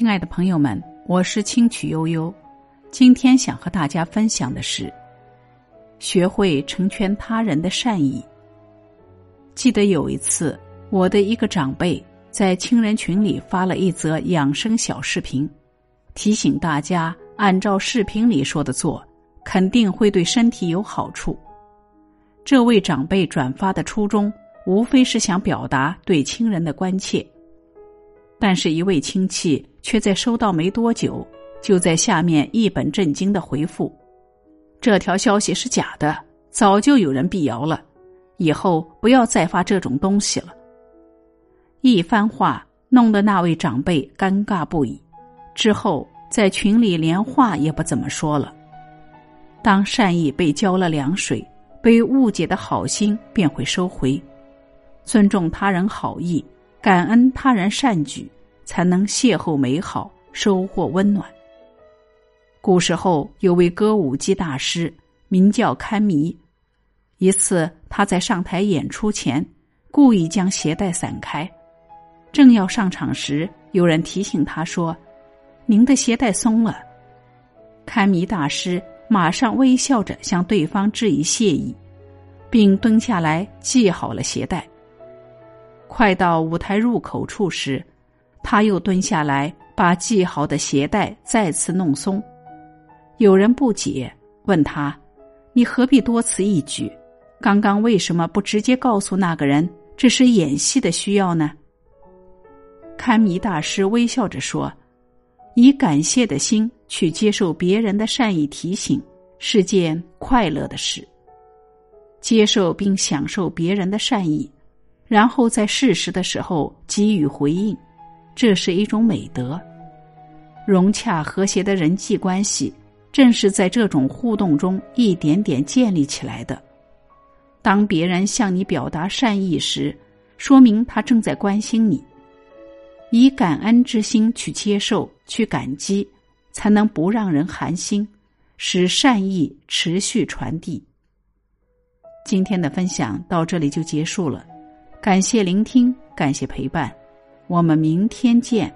亲爱的朋友们，我是清曲悠悠，今天想和大家分享的是，学会成全他人的善意。记得有一次，我的一个长辈在亲人群里发了一则养生小视频，提醒大家按照视频里说的做，肯定会对身体有好处。这位长辈转发的初衷，无非是想表达对亲人的关切。但是，一位亲戚却在收到没多久，就在下面一本正经的回复：“这条消息是假的，早就有人辟谣了，以后不要再发这种东西了。”一番话弄得那位长辈尴尬不已，之后在群里连话也不怎么说了。当善意被浇了凉水，被误解的好心便会收回，尊重他人好意。感恩他人善举，才能邂逅美好，收获温暖。古时候有位歌舞伎大师，名叫堪弥。一次，他在上台演出前，故意将鞋带散开，正要上场时，有人提醒他说：“您的鞋带松了。”堪弥大师马上微笑着向对方致以谢意，并蹲下来系好了鞋带。快到舞台入口处时，他又蹲下来，把系好的鞋带再次弄松。有人不解，问他：“你何必多此一举？刚刚为什么不直接告诉那个人这是演戏的需要呢？”堪弥大师微笑着说：“以感谢的心去接受别人的善意提醒，是件快乐的事。接受并享受别人的善意。”然后在适时的时候给予回应，这是一种美德。融洽和谐的人际关系，正是在这种互动中一点点建立起来的。当别人向你表达善意时，说明他正在关心你。以感恩之心去接受、去感激，才能不让人寒心，使善意持续传递。今天的分享到这里就结束了。感谢聆听，感谢陪伴，我们明天见。